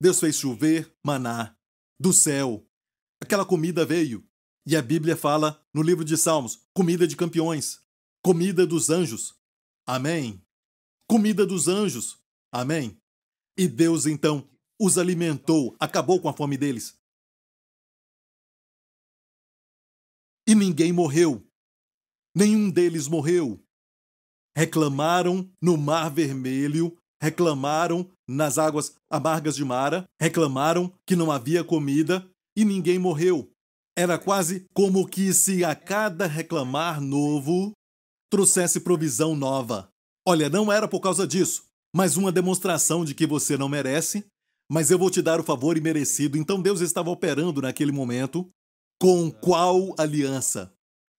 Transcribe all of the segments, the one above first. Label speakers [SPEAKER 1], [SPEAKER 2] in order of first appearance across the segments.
[SPEAKER 1] Deus fez chover maná do céu. Aquela comida veio. E a Bíblia fala no livro de Salmos: comida de campeões, comida dos anjos. Amém. Comida dos anjos. Amém. E Deus então os alimentou, acabou com a fome deles. E ninguém morreu. Nenhum deles morreu. Reclamaram no Mar Vermelho, reclamaram nas águas amargas de Mara, reclamaram que não havia comida e ninguém morreu. Era quase como que se a cada reclamar novo trouxesse provisão nova. Olha, não era por causa disso, mas uma demonstração de que você não merece, mas eu vou te dar o favor imerecido. Então Deus estava operando naquele momento com qual aliança?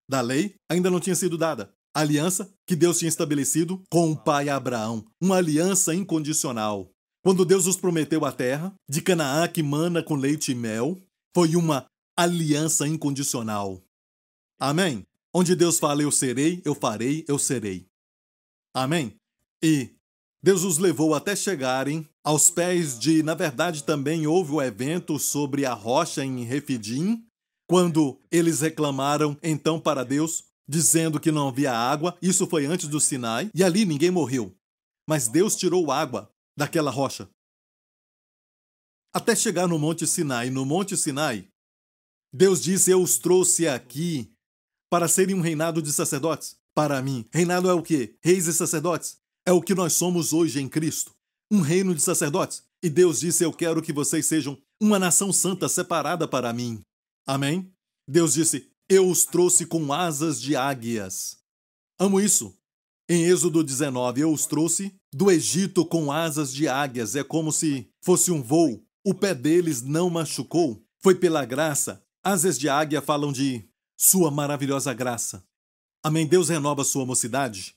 [SPEAKER 1] Da lei ainda não tinha sido dada. Aliança que Deus tinha estabelecido com o pai Abraão, uma aliança incondicional. Quando Deus os prometeu a terra de Canaã que mana com leite e mel, foi uma aliança incondicional. Amém? Onde Deus fala eu serei, eu farei, eu serei. Amém? E Deus os levou até chegarem aos pés de, na verdade, também houve o evento sobre a rocha em Refidim, quando eles reclamaram então para Deus, dizendo que não havia água. Isso foi antes do Sinai, e ali ninguém morreu. Mas Deus tirou água daquela rocha. Até chegar no Monte Sinai. No Monte Sinai, Deus disse: Eu os trouxe aqui para serem um reinado de sacerdotes. Para mim, reinado é o quê? Reis e sacerdotes. É o que nós somos hoje em Cristo. Um reino de sacerdotes. E Deus disse: Eu quero que vocês sejam uma nação santa separada para mim. Amém? Deus disse: Eu os trouxe com asas de águias. Amo isso. Em Êxodo 19, eu os trouxe do Egito com asas de águias. É como se fosse um voo. O pé deles não machucou. Foi pela graça. Asas de águia falam de sua maravilhosa graça. Amém. Deus renova sua mocidade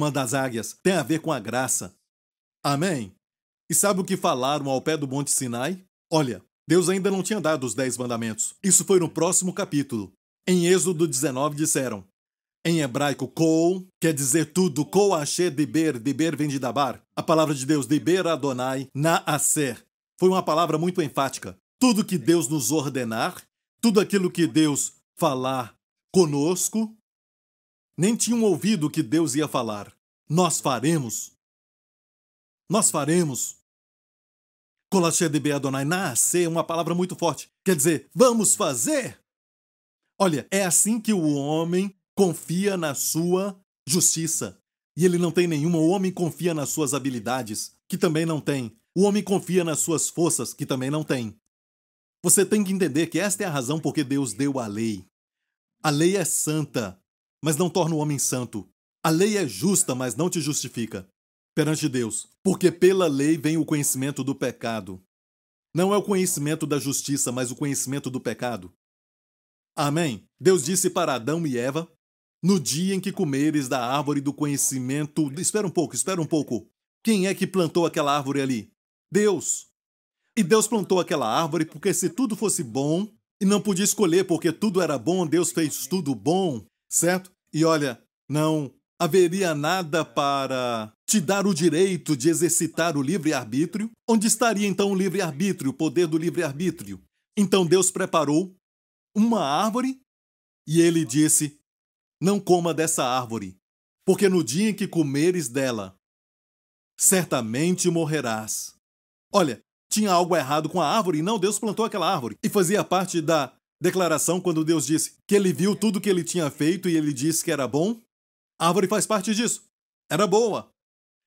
[SPEAKER 1] a das águias, tem a ver com a graça. Amém? E sabe o que falaram ao pé do Monte Sinai? Olha, Deus ainda não tinha dado os dez mandamentos. Isso foi no próximo capítulo. Em Êxodo 19 disseram, em hebraico, kol quer dizer tudo, kol asher deber, deber vem de dabar. A palavra de Deus, deber Adonai, naaser. Foi uma palavra muito enfática. Tudo que Deus nos ordenar, tudo aquilo que Deus falar conosco, nem tinham ouvido o que Deus ia falar. Nós faremos. Nós faremos. Colachê de Adonai nascer é uma palavra muito forte. Quer dizer, vamos fazer. Olha, é assim que o homem confia na sua justiça. E ele não tem nenhuma. O homem confia nas suas habilidades, que também não tem. O homem confia nas suas forças, que também não tem. Você tem que entender que esta é a razão porque Deus deu a lei. A lei é santa mas não torna o homem santo. A lei é justa, mas não te justifica perante Deus, porque pela lei vem o conhecimento do pecado. Não é o conhecimento da justiça, mas o conhecimento do pecado. Amém. Deus disse para Adão e Eva: No dia em que comeres da árvore do conhecimento. Espera um pouco, espera um pouco. Quem é que plantou aquela árvore ali? Deus. E Deus plantou aquela árvore porque se tudo fosse bom, e não podia escolher porque tudo era bom, Deus fez tudo bom certo? E olha, não haveria nada para te dar o direito de exercitar o livre-arbítrio? Onde estaria então o livre-arbítrio, o poder do livre-arbítrio? Então Deus preparou uma árvore e ele disse: Não coma dessa árvore, porque no dia em que comeres dela, certamente morrerás. Olha, tinha algo errado com a árvore e não Deus plantou aquela árvore e fazia parte da declaração quando Deus disse que ele viu tudo que ele tinha feito e ele disse que era bom? Árvore faz parte disso. Era boa,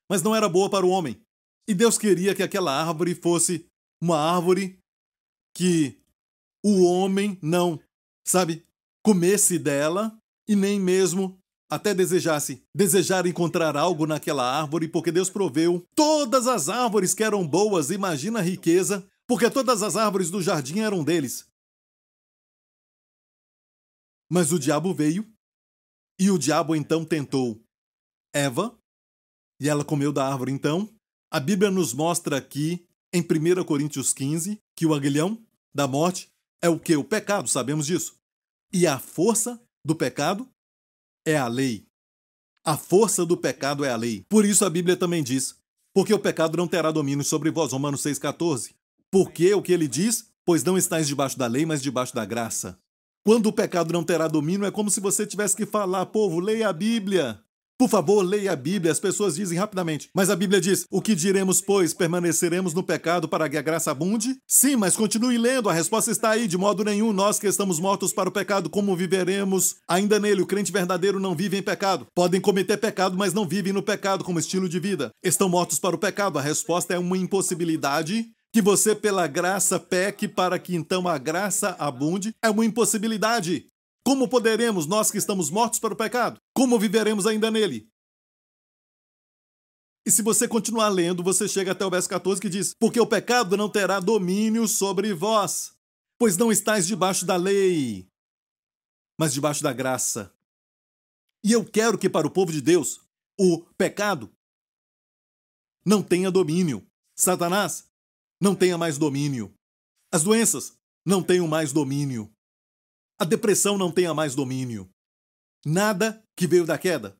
[SPEAKER 1] mas não era boa para o homem. E Deus queria que aquela árvore fosse uma árvore que o homem não, sabe, comesse dela e nem mesmo até desejasse desejar encontrar algo naquela árvore, porque Deus proveu todas as árvores que eram boas, imagina a riqueza, porque todas as árvores do jardim eram deles. Mas o diabo veio, e o diabo então tentou Eva, e ela comeu da árvore então. A Bíblia nos mostra aqui, em 1 Coríntios 15, que o aguilhão da morte é o que? O pecado, sabemos disso. E a força do pecado é a lei. A força do pecado é a lei. Por isso a Bíblia também diz Porque o pecado não terá domínio sobre vós. Romanos 6,14. Porque o que ele diz? Pois não estáis debaixo da lei, mas debaixo da graça. Quando o pecado não terá domínio, é como se você tivesse que falar, povo, leia a Bíblia. Por favor, leia a Bíblia. As pessoas dizem rapidamente. Mas a Bíblia diz: O que diremos, pois? Permaneceremos no pecado para que a graça abunde? Sim, mas continue lendo. A resposta está aí. De modo nenhum, nós que estamos mortos para o pecado, como viveremos ainda nele? O crente verdadeiro não vive em pecado. Podem cometer pecado, mas não vivem no pecado como estilo de vida. Estão mortos para o pecado. A resposta é uma impossibilidade que você, pela graça, peque para que então a graça abunde é uma impossibilidade. Como poderemos, nós que estamos mortos para o pecado? Como viveremos ainda nele? E se você continuar lendo, você chega até o verso 14 que diz: Porque o pecado não terá domínio sobre vós, pois não estáis debaixo da lei, mas debaixo da graça. E eu quero que para o povo de Deus, o pecado não tenha domínio. Satanás não tenha mais domínio. As doenças não tenham mais domínio a depressão não tenha mais domínio. Nada que veio da queda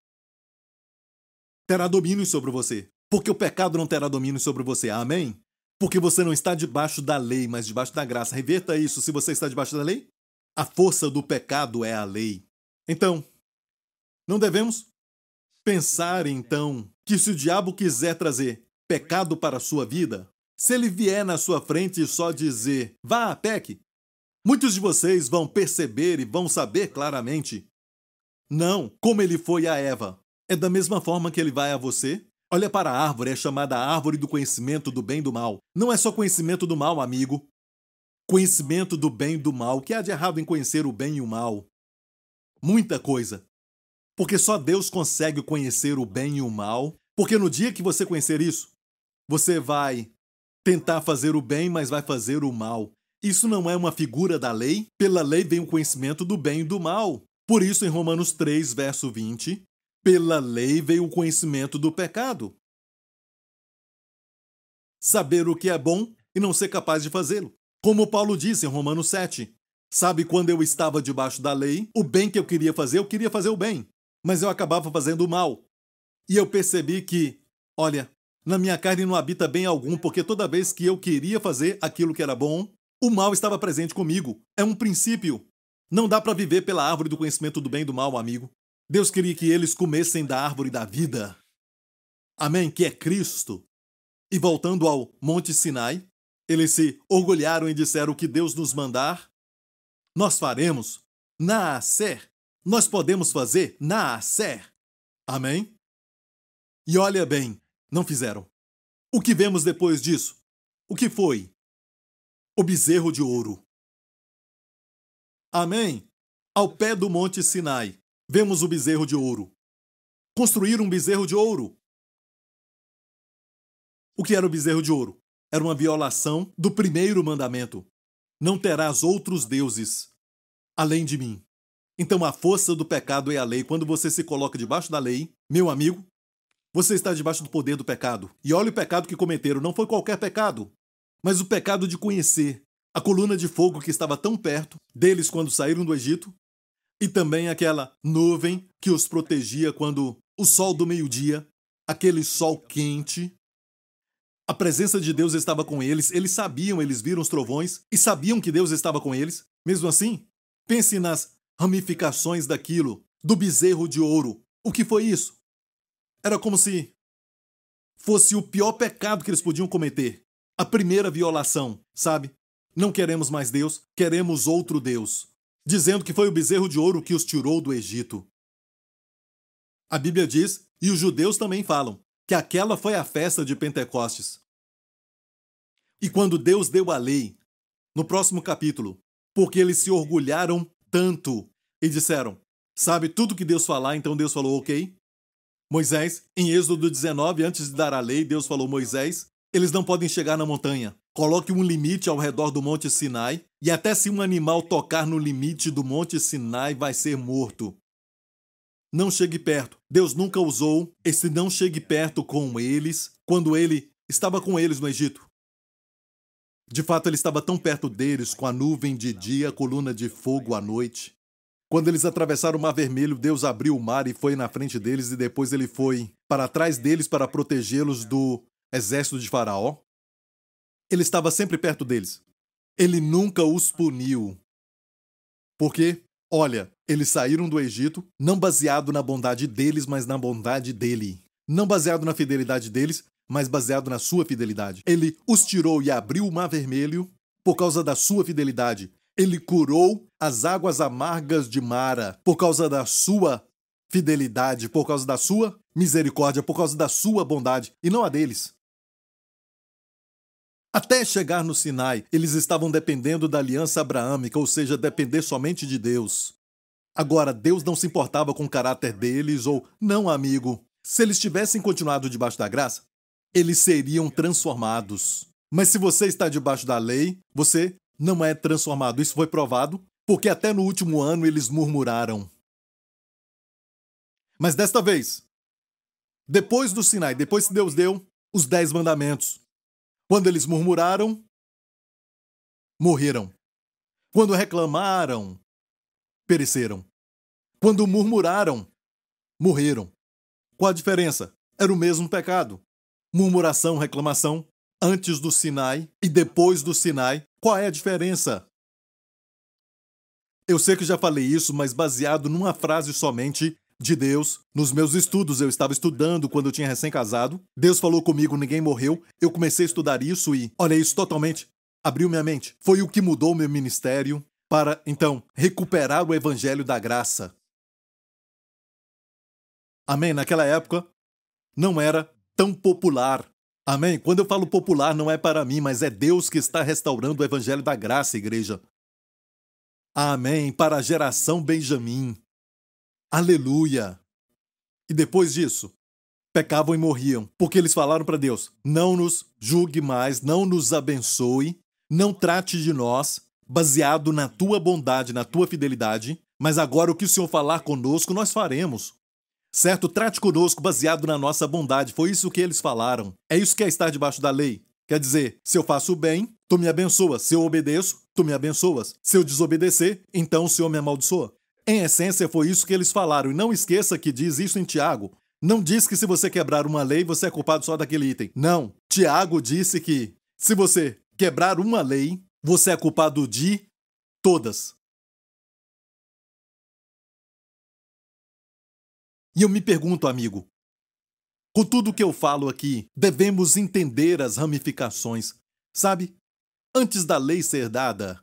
[SPEAKER 1] terá domínio sobre você, porque o pecado não terá domínio sobre você. Amém? Porque você não está debaixo da lei, mas debaixo da graça. Reverta isso. Se você está debaixo da lei, a força do pecado é a lei. Então, não devemos pensar então que se o diabo quiser trazer pecado para a sua vida, se ele vier na sua frente e só dizer, vá, peque, Muitos de vocês vão perceber e vão saber claramente. Não, como ele foi a Eva. É da mesma forma que ele vai a você? Olha para a árvore, é chamada árvore do conhecimento do bem e do mal. Não é só conhecimento do mal, amigo. Conhecimento do bem e do mal. O que há de errado em conhecer o bem e o mal? Muita coisa. Porque só Deus consegue conhecer o bem e o mal. Porque no dia que você conhecer isso, você vai tentar fazer o bem, mas vai fazer o mal. Isso não é uma figura da lei? Pela lei vem o conhecimento do bem e do mal. Por isso, em Romanos 3, verso 20, pela lei veio o conhecimento do pecado. Saber o que é bom e não ser capaz de fazê-lo. Como Paulo disse em Romanos 7, sabe quando eu estava debaixo da lei, o bem que eu queria fazer, eu queria fazer o bem, mas eu acabava fazendo o mal. E eu percebi que, olha, na minha carne não habita bem algum, porque toda vez que eu queria fazer aquilo que era bom, o mal estava presente comigo. É um princípio. Não dá para viver pela árvore do conhecimento do bem e do mal, amigo. Deus queria que eles comessem da árvore da vida. Amém? Que é Cristo. E voltando ao Monte Sinai, eles se orgulharam e disseram que Deus nos mandar, nós faremos. Nascer. Nós podemos fazer nascer. Amém? E olha bem, não fizeram. O que vemos depois disso? O que foi? o bezerro de ouro. Amém. Ao pé do Monte Sinai, vemos o bezerro de ouro. Construir um bezerro de ouro. O que era o bezerro de ouro? Era uma violação do primeiro mandamento: Não terás outros deuses além de mim. Então a força do pecado é a lei. Quando você se coloca debaixo da lei, meu amigo, você está debaixo do poder do pecado. E olha o pecado que cometeram. Não foi qualquer pecado mas o pecado de conhecer a coluna de fogo que estava tão perto deles quando saíram do Egito, e também aquela nuvem que os protegia quando o sol do meio-dia, aquele sol quente, a presença de Deus estava com eles, eles sabiam, eles viram os trovões e sabiam que Deus estava com eles. Mesmo assim, pense nas ramificações daquilo, do bezerro de ouro. O que foi isso? Era como se fosse o pior pecado que eles podiam cometer a primeira violação, sabe? Não queremos mais Deus, queremos outro Deus, dizendo que foi o bezerro de ouro que os tirou do Egito. A Bíblia diz, e os judeus também falam, que aquela foi a festa de Pentecostes. E quando Deus deu a lei, no próximo capítulo, porque eles se orgulharam tanto e disseram: Sabe tudo que Deus falar, então Deus falou, ok? Moisés, em Êxodo 19, antes de dar a lei, Deus falou: Moisés, eles não podem chegar na montanha. Coloque um limite ao redor do Monte Sinai, e até se um animal tocar no limite do Monte Sinai, vai ser morto. Não chegue perto. Deus nunca usou esse não chegue perto com eles quando ele estava com eles no Egito. De fato, ele estava tão perto deles com a nuvem de dia, a coluna de fogo à noite. Quando eles atravessaram o Mar Vermelho, Deus abriu o mar e foi na frente deles, e depois ele foi para trás deles para protegê-los do exército de Faraó, ele estava sempre perto deles. Ele nunca os puniu. Porque, olha, eles saíram do Egito não baseado na bondade deles, mas na bondade dele. Não baseado na fidelidade deles, mas baseado na sua fidelidade. Ele os tirou e abriu o mar vermelho por causa da sua fidelidade. Ele curou as águas amargas de Mara por causa da sua fidelidade, por causa da sua misericórdia, por causa da sua bondade, e não a deles. Até chegar no Sinai, eles estavam dependendo da aliança abraâmica, ou seja, depender somente de Deus. Agora, Deus não se importava com o caráter deles, ou não, amigo. Se eles tivessem continuado debaixo da graça, eles seriam transformados. Mas se você está debaixo da lei, você não é transformado. Isso foi provado, porque até no último ano eles murmuraram. Mas desta vez, depois do Sinai, depois que Deus deu os dez mandamentos, quando eles murmuraram, morreram. Quando reclamaram, pereceram. Quando murmuraram, morreram. Qual a diferença? Era o mesmo pecado. Murmuração, reclamação, antes do Sinai e depois do Sinai. Qual é a diferença? Eu sei que já falei isso, mas baseado numa frase somente de Deus. Nos meus estudos, eu estava estudando quando eu tinha recém-casado. Deus falou comigo, ninguém morreu. Eu comecei a estudar isso e, olha, isso totalmente abriu minha mente. Foi o que mudou meu ministério para, então, recuperar o evangelho da graça. Amém? Naquela época, não era tão popular Amém? Quando eu falo popular, não é para mim, mas é Deus que está restaurando o evangelho da graça, igreja. Amém. Para a geração Benjamim. Aleluia. E depois disso, pecavam e morriam, porque eles falaram para Deus: não nos julgue mais, não nos abençoe, não trate de nós, baseado na tua bondade, na tua fidelidade, mas agora o que o Senhor falar conosco, nós faremos. Certo? Trate conosco baseado na nossa bondade. Foi isso que eles falaram. É isso que é estar debaixo da lei. Quer dizer, se eu faço o bem, tu me abençoas. Se eu obedeço, tu me abençoas. Se eu desobedecer, então o Senhor me amaldiçoa. Em essência, foi isso que eles falaram. E não esqueça que diz isso em Tiago. Não diz que se você quebrar uma lei, você é culpado só daquele item. Não. Tiago disse que se você quebrar uma lei, você é culpado de todas. E eu me pergunto, amigo, com tudo que eu falo aqui, devemos entender as ramificações, sabe? Antes da lei ser dada.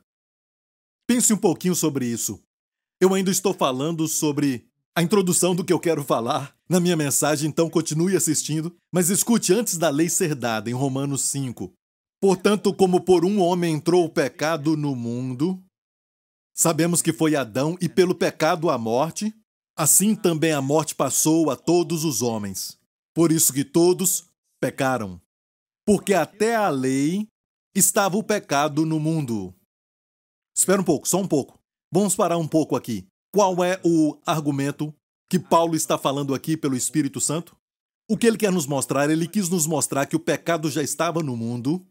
[SPEAKER 1] Pense um pouquinho sobre isso. Eu ainda estou falando sobre a introdução do que eu quero falar na minha mensagem, então continue assistindo, mas escute antes da lei ser dada, em Romanos 5. Portanto, como por um homem entrou o pecado no mundo, sabemos que foi Adão e pelo pecado a morte, Assim também a morte passou a todos os homens, por isso que todos pecaram. Porque até a lei estava o pecado no mundo. Espera um pouco, só um pouco. Vamos parar um pouco aqui. Qual é o argumento que Paulo está falando aqui pelo Espírito Santo? O que ele quer nos mostrar? Ele quis nos mostrar que o pecado já estava no mundo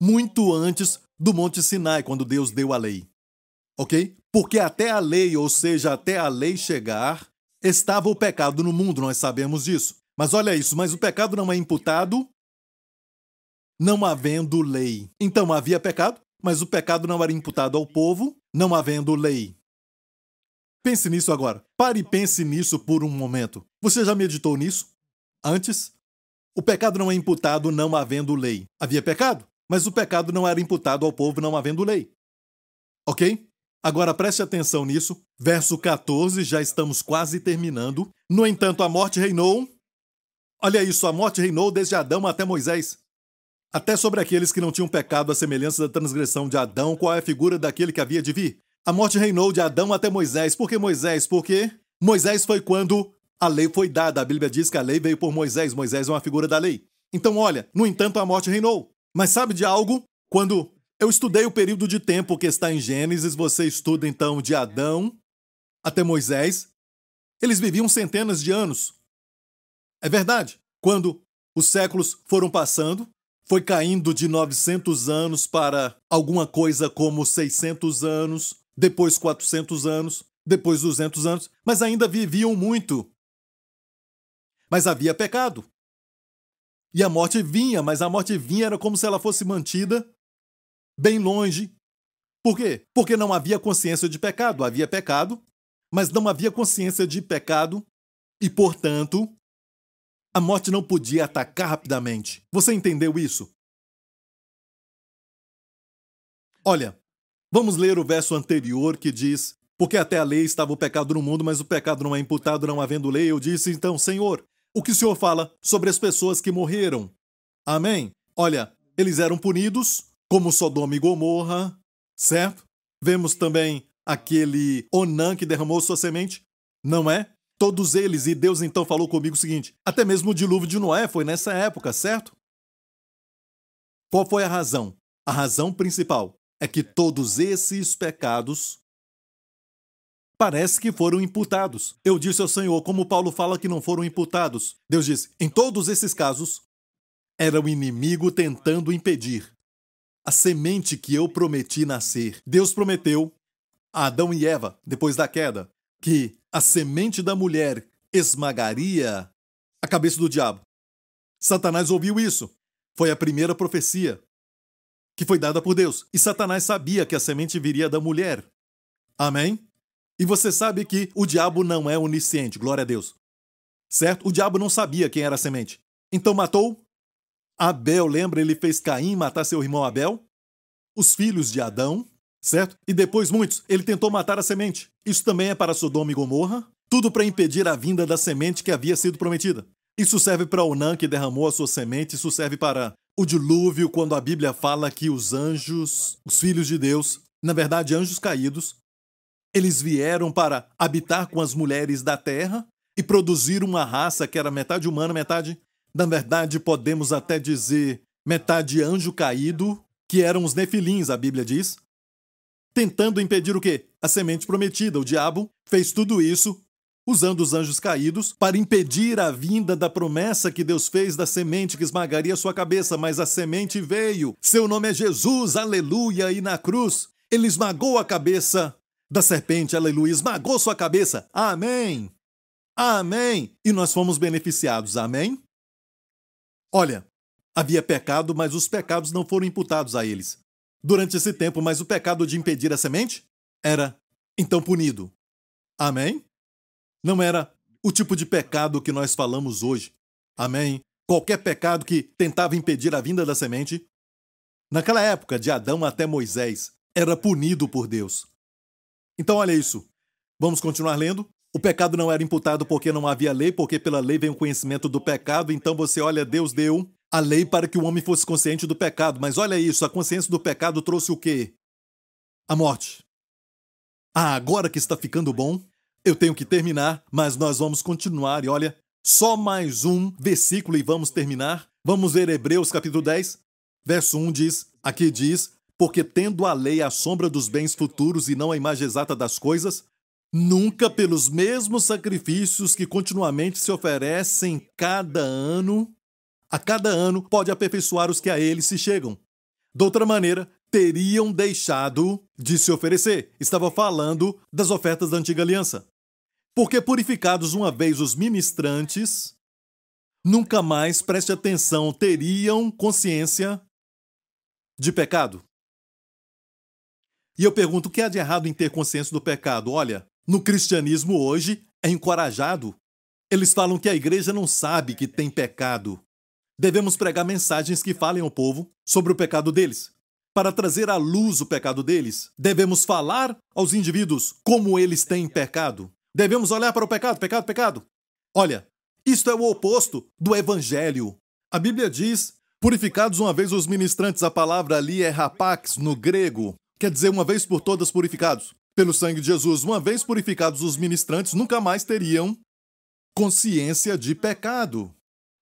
[SPEAKER 1] muito antes do Monte Sinai, quando Deus deu a lei. Ok? Porque até a lei, ou seja, até a lei chegar, estava o pecado no mundo, nós sabemos disso. Mas olha isso, mas o pecado não é imputado não havendo lei. Então havia pecado, mas o pecado não era imputado ao povo, não havendo lei. Pense nisso agora. Pare e pense nisso por um momento. Você já meditou nisso? Antes? O pecado não é imputado não havendo lei. Havia pecado, mas o pecado não era imputado ao povo não havendo lei. Ok? Agora preste atenção nisso. Verso 14, já estamos quase terminando. No entanto, a morte reinou. Olha isso, a morte reinou desde Adão até Moisés. Até sobre aqueles que não tinham pecado à semelhança da transgressão de Adão, qual é a figura daquele que havia de vir? A morte reinou de Adão até Moisés. Por que Moisés? Porque Moisés foi quando a lei foi dada. A Bíblia diz que a lei veio por Moisés. Moisés é uma figura da lei. Então, olha, no entanto, a morte reinou. Mas sabe de algo? Quando eu estudei o período de tempo que está em Gênesis, você estuda então de Adão até Moisés. Eles viviam centenas de anos. É verdade. Quando os séculos foram passando, foi caindo de 900 anos para alguma coisa como 600 anos, depois 400 anos, depois 200 anos, mas ainda viviam muito. Mas havia pecado. E a morte vinha, mas a morte vinha era como se ela fosse mantida bem longe. Por quê? Porque não havia consciência de pecado. Havia pecado, mas não havia consciência de pecado e, portanto, a morte não podia atacar rapidamente. Você entendeu isso? Olha, vamos ler o verso anterior que diz: Porque até a lei estava o pecado no mundo, mas o pecado não é imputado não havendo lei. Eu disse então, Senhor, o que o Senhor fala sobre as pessoas que morreram? Amém? Olha, eles eram punidos, como Sodoma e Gomorra, certo? Vemos também aquele Onã que derramou sua semente, não é? Todos eles, e Deus então falou comigo o seguinte: até mesmo o dilúvio de Noé foi nessa época, certo? Qual foi a razão? A razão principal é que todos esses pecados parece que foram imputados. Eu disse ao Senhor, como Paulo fala que não foram imputados. Deus disse: em todos esses casos, era o inimigo tentando impedir a semente que eu prometi nascer. Deus prometeu a Adão e Eva, depois da queda, que a semente da mulher esmagaria a cabeça do diabo. Satanás ouviu isso. Foi a primeira profecia que foi dada por Deus. E Satanás sabia que a semente viria da mulher. Amém? E você sabe que o diabo não é onisciente, glória a Deus. Certo? O diabo não sabia quem era a semente. Então matou Abel, lembra? Ele fez Caim matar seu irmão Abel, os filhos de Adão, certo? E depois muitos, ele tentou matar a semente. Isso também é para Sodoma e Gomorra, tudo para impedir a vinda da semente que havia sido prometida. Isso serve para Onã, que derramou a sua semente, isso serve para o dilúvio, quando a Bíblia fala que os anjos, os filhos de Deus, na verdade anjos caídos, eles vieram para habitar com as mulheres da terra e produzir uma raça que era metade humana, metade, na verdade, podemos até dizer metade anjo caído, que eram os nefilins, a Bíblia diz, tentando impedir o quê? A semente prometida. O diabo fez tudo isso usando os anjos caídos para impedir a vinda da promessa que Deus fez da semente que esmagaria sua cabeça, mas a semente veio. Seu nome é Jesus, aleluia, e na cruz ele esmagou a cabeça da serpente, aleluia, esmagou sua cabeça. Amém. Amém. E nós fomos beneficiados. Amém. Olha, havia pecado, mas os pecados não foram imputados a eles. Durante esse tempo, mas o pecado de impedir a semente era então punido. Amém? Não era o tipo de pecado que nós falamos hoje. Amém? Qualquer pecado que tentava impedir a vinda da semente, naquela época, de Adão até Moisés, era punido por Deus. Então, olha isso. Vamos continuar lendo? O pecado não era imputado porque não havia lei, porque pela lei vem o conhecimento do pecado. Então você olha, Deus deu a lei para que o homem fosse consciente do pecado. Mas olha isso, a consciência do pecado trouxe o quê? A morte. Ah, agora que está ficando bom, eu tenho que terminar, mas nós vamos continuar. E olha, só mais um versículo e vamos terminar. Vamos ver Hebreus capítulo 10, verso 1 diz: aqui diz, porque tendo a lei a sombra dos bens futuros e não a imagem exata das coisas, nunca pelos mesmos sacrifícios que continuamente se oferecem cada ano, a cada ano pode aperfeiçoar os que a ele se chegam. De outra maneira, teriam deixado de se oferecer. Estava falando das ofertas da antiga aliança. Porque purificados uma vez os ministrantes, nunca mais, preste atenção, teriam consciência de pecado. E eu pergunto: o que há de errado em ter consciência do pecado? Olha, no cristianismo hoje é encorajado. Eles falam que a igreja não sabe que tem pecado. Devemos pregar mensagens que falem ao povo sobre o pecado deles. Para trazer à luz o pecado deles, devemos falar aos indivíduos como eles têm pecado. Devemos olhar para o pecado, pecado, pecado. Olha, isto é o oposto do evangelho. A Bíblia diz: purificados uma vez os ministrantes, a palavra ali é rapax no grego, quer dizer uma vez por todas purificados. Pelo sangue de Jesus, uma vez purificados os ministrantes, nunca mais teriam consciência de pecado.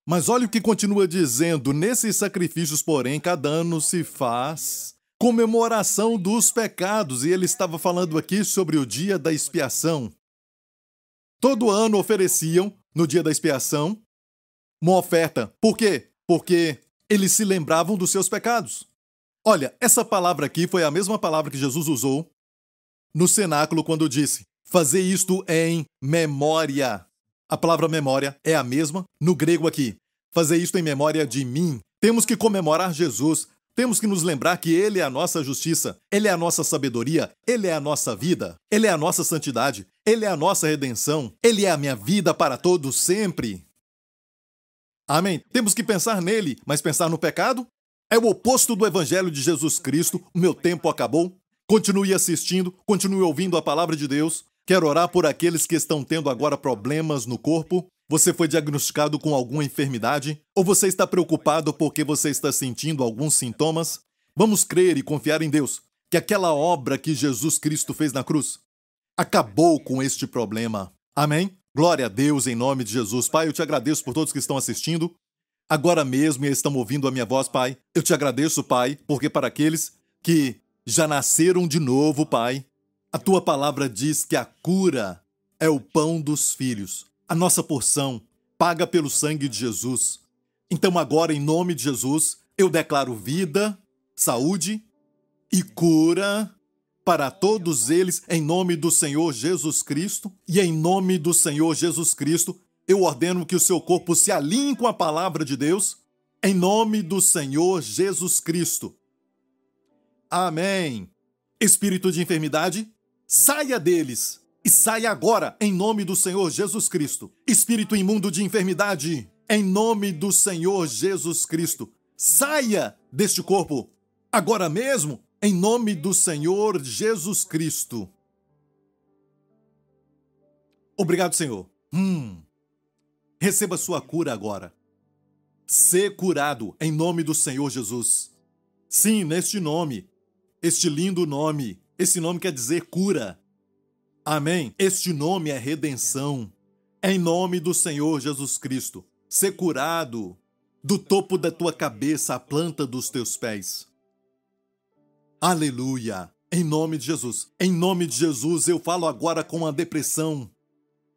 [SPEAKER 1] Mas olha o que continua dizendo: nesses sacrifícios, porém, cada ano se faz comemoração dos pecados, e ele estava falando aqui sobre o dia da expiação. Todo ano ofereciam, no dia da expiação, uma oferta. Por quê? Porque eles se lembravam dos seus pecados. Olha, essa palavra aqui foi a mesma palavra que Jesus usou no cenáculo quando disse: Fazer isto em memória. A palavra memória é a mesma no grego aqui. fazer isto em memória de mim. Temos que comemorar Jesus. Temos que nos lembrar que Ele é a nossa justiça, Ele é a nossa sabedoria, Ele é a nossa vida, Ele é a nossa santidade, Ele é a nossa redenção, Ele é a minha vida para todos sempre. Amém. Temos que pensar nele, mas pensar no pecado? É o oposto do Evangelho de Jesus Cristo. O meu tempo acabou. Continue assistindo, continue ouvindo a palavra de Deus. Quero orar por aqueles que estão tendo agora problemas no corpo. Você foi diagnosticado com alguma enfermidade? Ou você está preocupado porque você está sentindo alguns sintomas? Vamos crer e confiar em Deus que aquela obra que Jesus Cristo fez na cruz acabou com este problema. Amém? Glória a Deus em nome de Jesus. Pai, eu te agradeço por todos que estão assistindo. Agora mesmo e estão ouvindo a minha voz, Pai. Eu te agradeço, Pai, porque para aqueles que já nasceram de novo, Pai. A tua palavra diz que a cura é o pão dos filhos, a nossa porção, paga pelo sangue de Jesus. Então, agora, em nome de Jesus, eu declaro vida, saúde e cura para todos eles, em nome do Senhor Jesus Cristo. E em nome do Senhor Jesus Cristo, eu ordeno que o seu corpo se alinhe com a palavra de Deus, em nome do Senhor Jesus Cristo. Amém. Espírito de enfermidade, saia deles e saia agora em nome do Senhor Jesus Cristo. Espírito imundo de enfermidade, em nome do Senhor Jesus Cristo, saia deste corpo agora mesmo em nome do Senhor Jesus Cristo. Obrigado, Senhor. Hum. Receba sua cura agora. Ser curado em nome do Senhor Jesus. Sim, neste nome este lindo nome. Esse nome quer dizer cura. Amém? Este nome é redenção. Em nome do Senhor Jesus Cristo, ser curado do topo da tua cabeça à planta dos teus pés. Aleluia! Em nome de Jesus. Em nome de Jesus, eu falo agora com a depressão.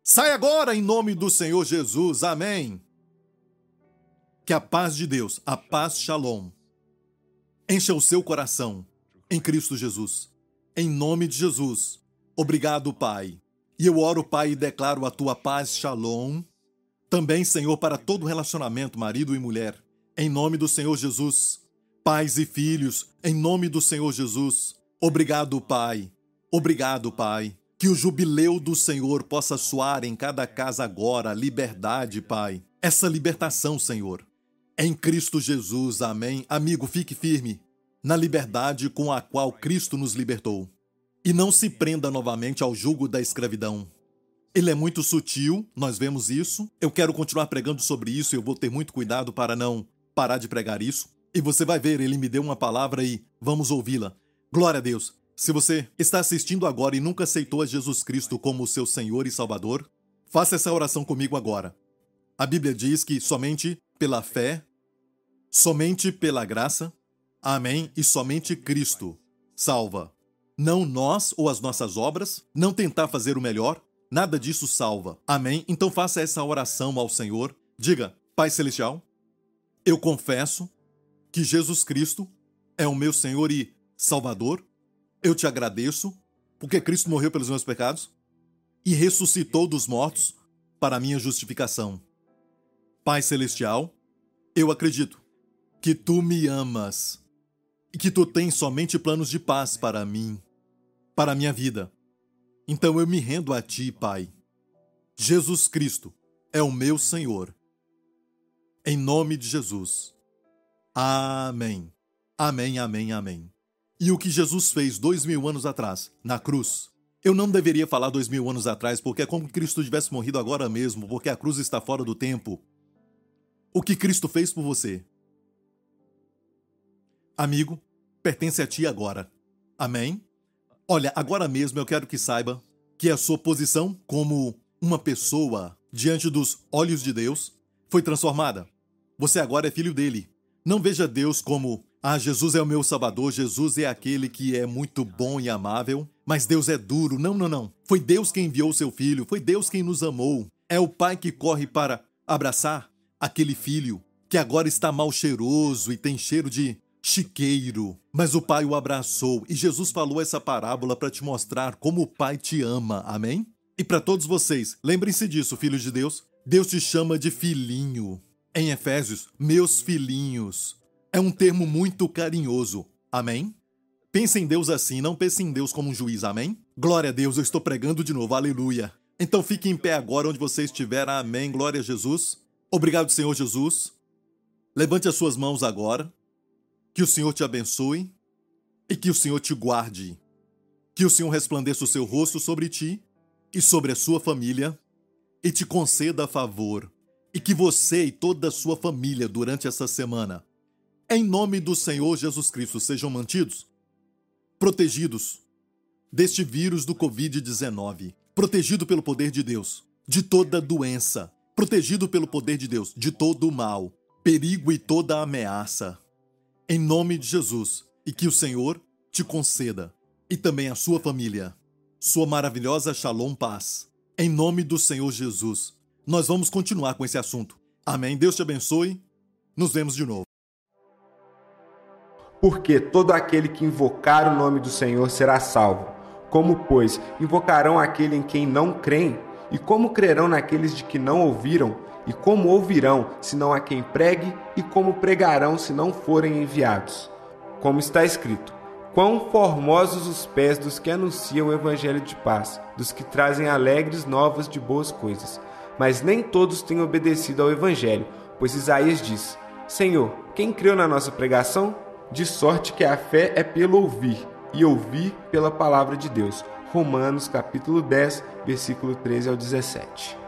[SPEAKER 1] Sai agora em nome do Senhor Jesus. Amém. Que a paz de Deus, a paz Shalom, encha o seu coração em Cristo Jesus. Em nome de Jesus. Obrigado, Pai. E eu oro, Pai, e declaro a tua paz, Shalom. Também, Senhor, para todo relacionamento, marido e mulher. Em nome do Senhor Jesus. Pais e filhos, em nome do Senhor Jesus. Obrigado, Pai. Obrigado, Pai. Que o jubileu do Senhor possa soar em cada casa agora, liberdade, Pai. Essa libertação, Senhor. Em Cristo Jesus, amém. Amigo, fique firme na liberdade com a qual Cristo nos libertou. E não se prenda novamente ao jugo da escravidão. Ele é muito sutil, nós vemos isso. Eu quero continuar pregando sobre isso e eu vou ter muito cuidado para não parar de pregar isso. E você vai ver, ele me deu uma palavra e vamos ouvi-la. Glória a Deus. Se você está assistindo agora e nunca aceitou a Jesus Cristo como seu Senhor e Salvador, faça essa oração comigo agora. A Bíblia diz que somente pela fé, somente pela graça, Amém. E somente Cristo salva. Não nós ou as nossas obras, não tentar fazer o melhor, nada disso salva. Amém. Então faça essa oração ao Senhor. Diga: Pai Celestial, eu confesso que Jesus Cristo é o meu Senhor e Salvador. Eu te agradeço porque Cristo morreu pelos meus pecados e ressuscitou dos mortos para minha justificação. Pai Celestial, eu acredito que tu me amas e que tu tens somente planos de paz para mim, para minha vida. Então eu me rendo a ti, Pai. Jesus Cristo é o meu Senhor. Em nome de Jesus. Amém. Amém, amém, amém. E o que Jesus fez dois mil anos atrás, na cruz, eu não deveria falar dois mil anos atrás, porque é como se Cristo tivesse morrido agora mesmo, porque a cruz está fora do tempo. O que Cristo fez por você, amigo, pertence a ti agora. Amém? Olha, agora mesmo eu quero que saiba que a sua posição como uma pessoa diante dos olhos de Deus foi transformada. Você agora é filho dele. Não veja Deus como, ah, Jesus é o meu salvador, Jesus é aquele que é muito bom e amável, mas Deus é duro. Não, não, não. Foi Deus quem enviou seu filho, foi Deus quem nos amou. É o pai que corre para abraçar aquele filho que agora está mal cheiroso e tem cheiro de chiqueiro. Mas o pai o abraçou e Jesus falou essa parábola para te mostrar como o pai te ama. Amém? E para todos vocês, lembrem-se disso, filhos de Deus. Deus te chama de filhinho. Em Efésios, meus filhinhos. É um termo muito carinhoso. Amém? Pense em Deus assim, não pense em Deus como um juiz, amém? Glória a Deus, eu estou pregando de novo, aleluia. Então fique em pé agora onde você estiver, amém, glória a Jesus. Obrigado, Senhor Jesus. Levante as suas mãos agora. Que o Senhor te abençoe e que o Senhor te guarde. Que o Senhor resplandeça o seu rosto sobre ti e sobre a sua família e te conceda favor. E que você e toda a sua família durante essa semana, em nome do Senhor Jesus Cristo, sejam mantidos protegidos deste vírus do Covid-19, protegido pelo poder de Deus de toda doença, protegido pelo poder de Deus de todo mal, perigo e toda ameaça. Em nome de Jesus, e que o Senhor te conceda, e também a sua família, sua maravilhosa Shalom Paz. Em nome do Senhor Jesus, nós vamos continuar com esse assunto. Amém. Deus te abençoe. Nos vemos de novo.
[SPEAKER 2] Porque todo aquele que invocar o nome do Senhor será salvo. Como, pois, invocarão aquele em quem não creem? E como crerão naqueles de que não ouviram? E como ouvirão, se não há quem pregue? E como pregarão, se não forem enviados? Como está escrito: Quão formosos os pés dos que anunciam o evangelho de paz, dos que trazem alegres novas de boas coisas. Mas nem todos têm obedecido ao evangelho, pois Isaías diz: Senhor, quem creu na nossa pregação? de sorte que a fé é pelo ouvir, e ouvir pela palavra de Deus. Romanos capítulo 10, versículo 13 ao 17.